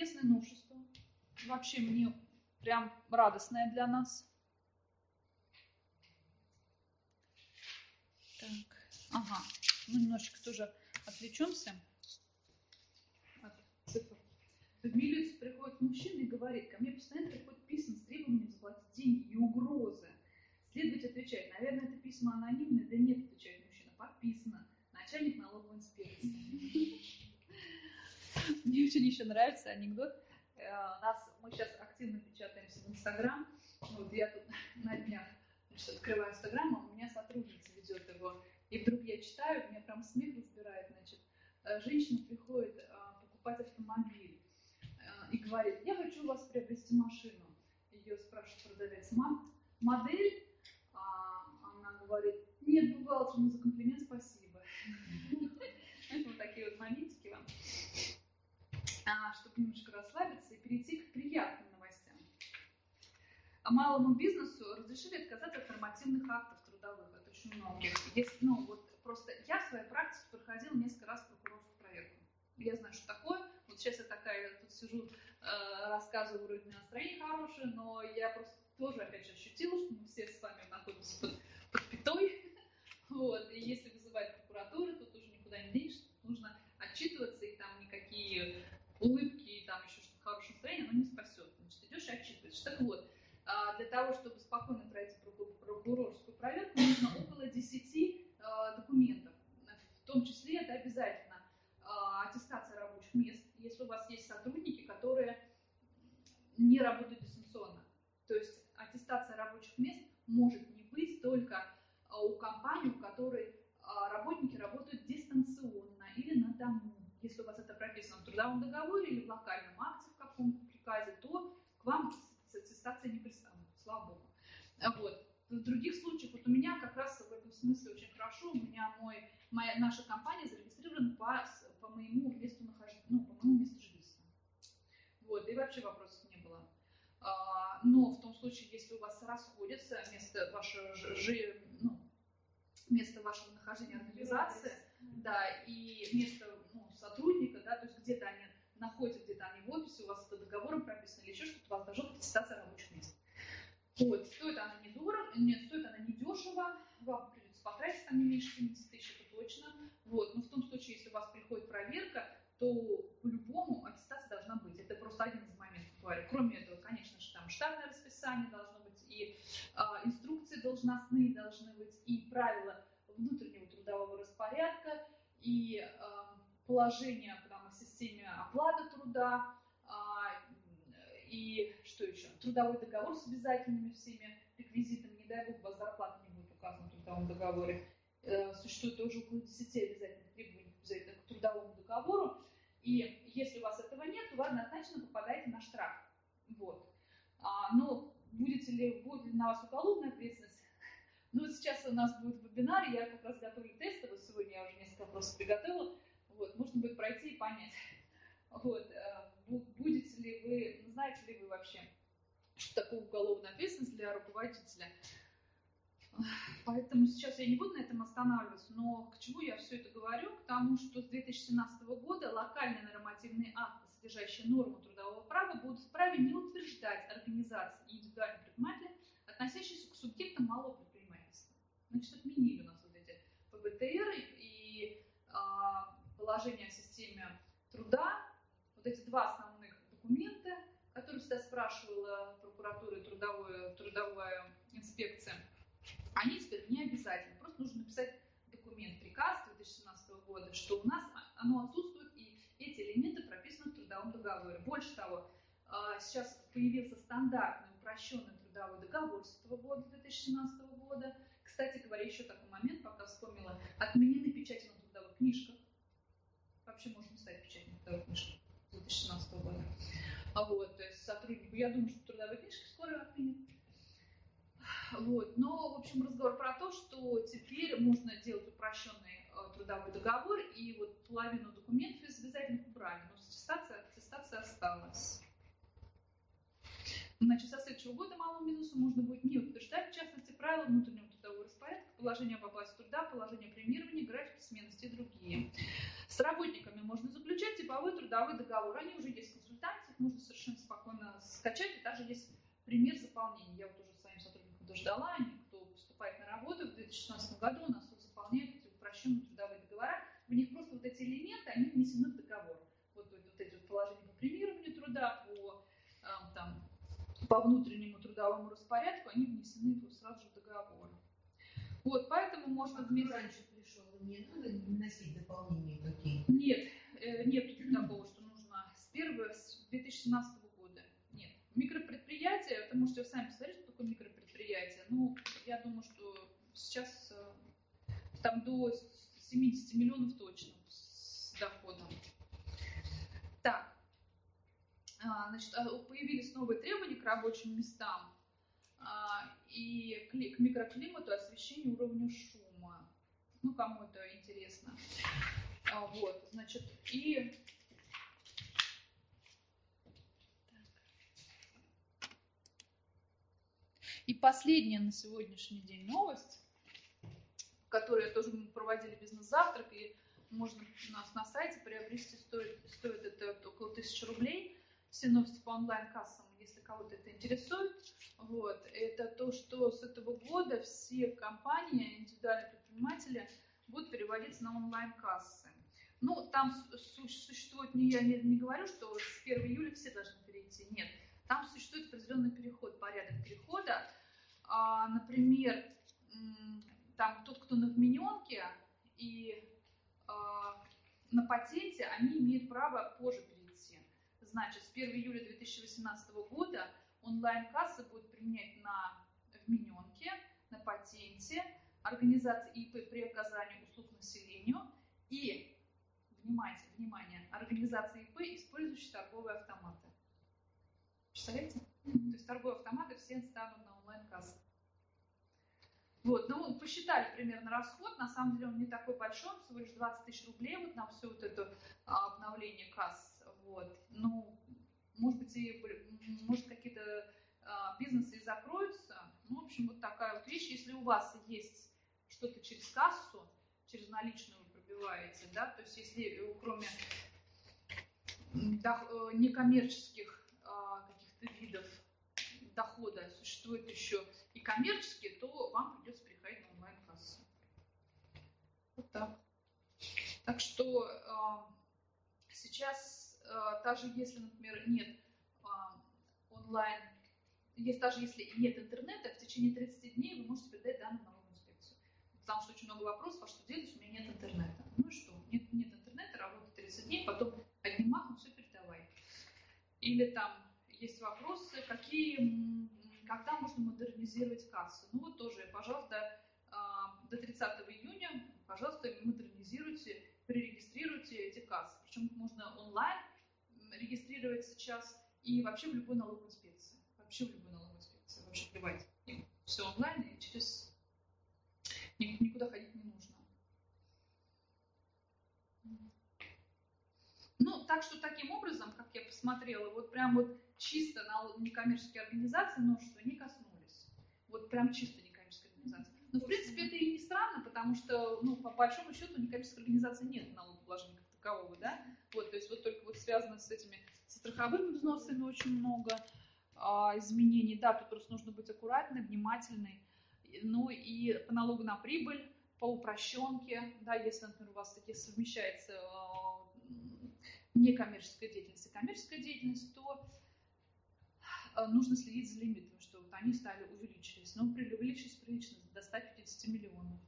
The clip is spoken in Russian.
интересное новшество. Вообще мне прям радостное для нас. Так, ага, ну немножечко тоже отвлечемся. В милицию приходит мужчина и говорит, ко мне постоянно приходят письма с требованием заплатить деньги и угрозы. Следователь отвечает, наверное, это письма анонимные. Да нет, отвечает мужчина, подписано. Начальник налоговой инспекции. Мне очень еще нравится анекдот. Э, нас, мы сейчас активно печатаемся в Инстаграм. Вот я тут на днях значит, открываю Инстаграм, а у меня сотрудница ведет его. И вдруг я читаю, меня прям смех разбирает. Значит, э, женщина приходит э, покупать автомобиль и говорит, я хочу у вас приобрести машину. Ее спрашивает продавец, модель? А она говорит, нет, бухгалтер, ну за комплимент спасибо. Вот такие вот моментики вам. Чтобы немножко расслабиться и перейти к приятным новостям. А малому бизнесу разрешили отказаться от нормативных актов трудовых, это очень многих. Есть, ну, вот просто я в своей практике проходила несколько раз прокурорскую проверку. Я знаю, что такое. Вот сейчас я такая тут сижу, э, рассказываю, вроде настроение хорошее, но я просто тоже, опять же, ощутила, что мы все с вами находимся под, под пятой. Вот. И если вызывать прокуратуру, то тоже никуда не денешься, нужно отчитываться, и там никакие улыбки и там еще что-то хорошее настроение, оно не спасет. Значит, идешь и отчитываешься. Так вот, а, для того, чтобы спокойно пройти прокурорскую проверку, нужно около 10 а, документов. В том числе это обязательно а, аттестация рабочих мест, если у вас есть сотрудники, которые не работают дистанционно. То есть аттестация рабочих мест может не быть только у компании, у которой работники работают дистанционно или на дому. Если у вас это прописано в трудовом договоре или в локальном акте в каком-то приказе, то к вам с аттестацией не пристанут, слава богу. Вот. В других случаях, вот у меня как раз в этом смысле очень хорошо, у меня мой, моя, наша компания зарегистрирована по, по моему месту нахождения, ну, по моему месту жительства. Вот, и вообще вопросов не было. А, но в том случае, если у вас расходится место вашего, жи, ну, место вашего нахождения организации, да, и место ну, сотрудника, да, то есть где-то они находятся, где-то они в офисе, у вас это договором прописано или еще что-то, у вас должна быть аттестация. Вот, стоит она недорого, нет, стоит она недешево, вам придется потратить там не меньше 70 тысяч, это точно. Вот, но в том случае, если у вас приходит проверка, то по-любому аттестация должна быть. Это просто один из моментов говорю. Кроме этого, конечно же, там штатное расписание должно быть, и э, инструкции должностные должны быть, и правила внутреннего трудового распорядка, и э, положение там, о системе оплаты труда, и что еще? Трудовой договор с обязательными всеми реквизитами. Не дай бог, у вас зарплата не будет указана в трудовом договоре. Э, существует тоже около 10 обязательных требований обязательно к трудовому договору. И если у вас этого нет, то вы однозначно попадаете на штраф. Вот. А, но будете ли, будет ли на вас уголовная ответственность? Ну, вот сейчас у нас будет вебинар, я как раз готовлю тестовый, сегодня я уже несколько вопросов приготовила, вот, можно будет пройти и понять, вот, э, будете ли вы, знаете ли вы вообще, что такое уголовная ответственность для руководителя. Поэтому сейчас я не буду на этом останавливаться, но к чему я все это говорю? К тому, что с 2017 года локальные нормативные акты, содержащие нормы трудового права, будут вправе не утверждать организации и индивидуальных предпринимателей, относящиеся к субъектам малого предприятия Значит, отменили у нас вот эти ПБТР и э, положение о системе труда. Вот эти два основных документа, которые всегда спрашивала прокуратура и трудовая, трудовая инспекция, они теперь не обязательны. Просто нужно написать документ, приказ 2017 года, что у нас оно отсутствует, и эти элементы прописаны в трудовом договоре. Больше того, а, сейчас появился стандартный упрощенный трудовой договор с этого года, 2017 года, кстати говоря, еще такой момент, пока вспомнила, отменены печати на трудовых книжках. Вообще можно ставить печать на трудовых книжках 2016 года. А вот, то есть сотруднику, я думаю, что трудовые книжки скоро отменят. Вот. Но, в общем, разговор про то, что теперь можно делать упрощенный э, трудовой договор, и вот половину документов из обязательных убрали, но аттестация, аттестация осталась. Значит, со следующего года малому бизнесу можно будет не утверждать, в частности, правила внутреннего трудового распорядка, положение об оплате труда, положение премирования, графики сменности и другие. С работниками можно заключать типовой трудовой договор. Они уже есть в консультации, можно совершенно спокойно скачать, и даже есть пример заполнения. Я вот уже своим сотрудникам дождала, они, кто поступает на работу в 2016 году, у нас заполняют эти упрощенные трудовые договора, в них просто вот эти элементы, они внесены в договор. Вот, вот, вот эти вот положения по премированию труда, по, там, по внутреннему трудовому распорядку, они внесены сразу же в договор. Вот, поэтому можно... А вместо... раньше пришел, не надо вносить дополнения какие Нет, э, нет такого, что нужно с 1 с 2017 года. Нет. Микропредприятие, вы можете сами посмотреть, что такое микропредприятие. Ну, я думаю, что сейчас э, там до 70 миллионов точно с доходом. Так, а, значит, а, появились новые требования к рабочим местам а, и к микроклимату, освещению, уровню шума. Ну, кому это интересно. Вот, значит, и И последняя на сегодняшний день новость, которую тоже мы проводили бизнес-завтрак, и можно у нас на сайте приобрести, стоит, стоит это около тысячи рублей. Все новости по онлайн-кассам, если кого-то это интересует. Вот. Это то, что с этого года все компании, индивидуальные предприниматели будут переводиться на онлайн-кассы. Ну, там существует, не, я не, не говорю, что с 1 июля все должны перейти, нет. Там существует определенный переход, порядок перехода. А, например, там тот, кто на вмененке и на патенте, они имеют право позже перейти. Значит, с 1 июля 2018 года онлайн-кассы будут применять на вмененке, на патенте, организации ИП при оказании услуг населению и, внимание, внимание, организации ИП, использующие торговые автоматы. Представляете? То есть торговые автоматы все станут на онлайн-кассы. Вот, ну, посчитали примерно расход, на самом деле он не такой большой, всего лишь 20 тысяч рублей вот на все вот это а, обновление касс, вот. Ну, может быть, и, может, какие-то а, бизнесы и закроются, ну, в общем, вот такая вот вещь, если у вас есть что-то через кассу, через наличную вы пробиваете, да, то есть если э, кроме э, некоммерческих а, каких-то видов дохода существует еще и коммерческие, то вам придется переходить на онлайн-кассу. Вот так. Так что э, сейчас, э, даже если, например, нет э, онлайн, есть, даже если нет интернета, в течение 30 дней вы можете передать данные налоговую инспекцию. Потому что очень много вопросов, а что делать, у меня нет интернета. Ну и что? Нет, нет интернета, работает 30 дней, потом одним махом все передавай. Или там есть вопросы, какие, когда можно модернизировать кассу. Ну вот тоже, пожалуйста, а, до 30 июня, пожалуйста, модернизируйте, перерегистрируйте эти кассы. Причем можно онлайн регистрировать сейчас и вообще в любой налоговой инспекции. Вообще в любой налоговой инспекции. Вообще плевать. Все онлайн и через никуда ходить не нужно. Ну, так что таким образом, как я посмотрела, вот прям вот чисто на некоммерческие организации множество не коснулись. Вот прям чисто некоммерческие организации. Но, в принципе, это и не странно, потому что, ну, по большому счету, некоммерческой организации нет налогообложения как такового, да? Вот, то есть вот только вот связано с этими со страховыми взносами очень много а, изменений. Да, тут просто нужно быть аккуратной, внимательной. Ну и по налогу на прибыль, по упрощенке, да, если, например, у вас такие совмещается а, некоммерческая деятельность и коммерческая деятельность, то Э, нужно следить за лимитом, что вот они стали, увеличились, но увеличились прилично, до 150 миллионов.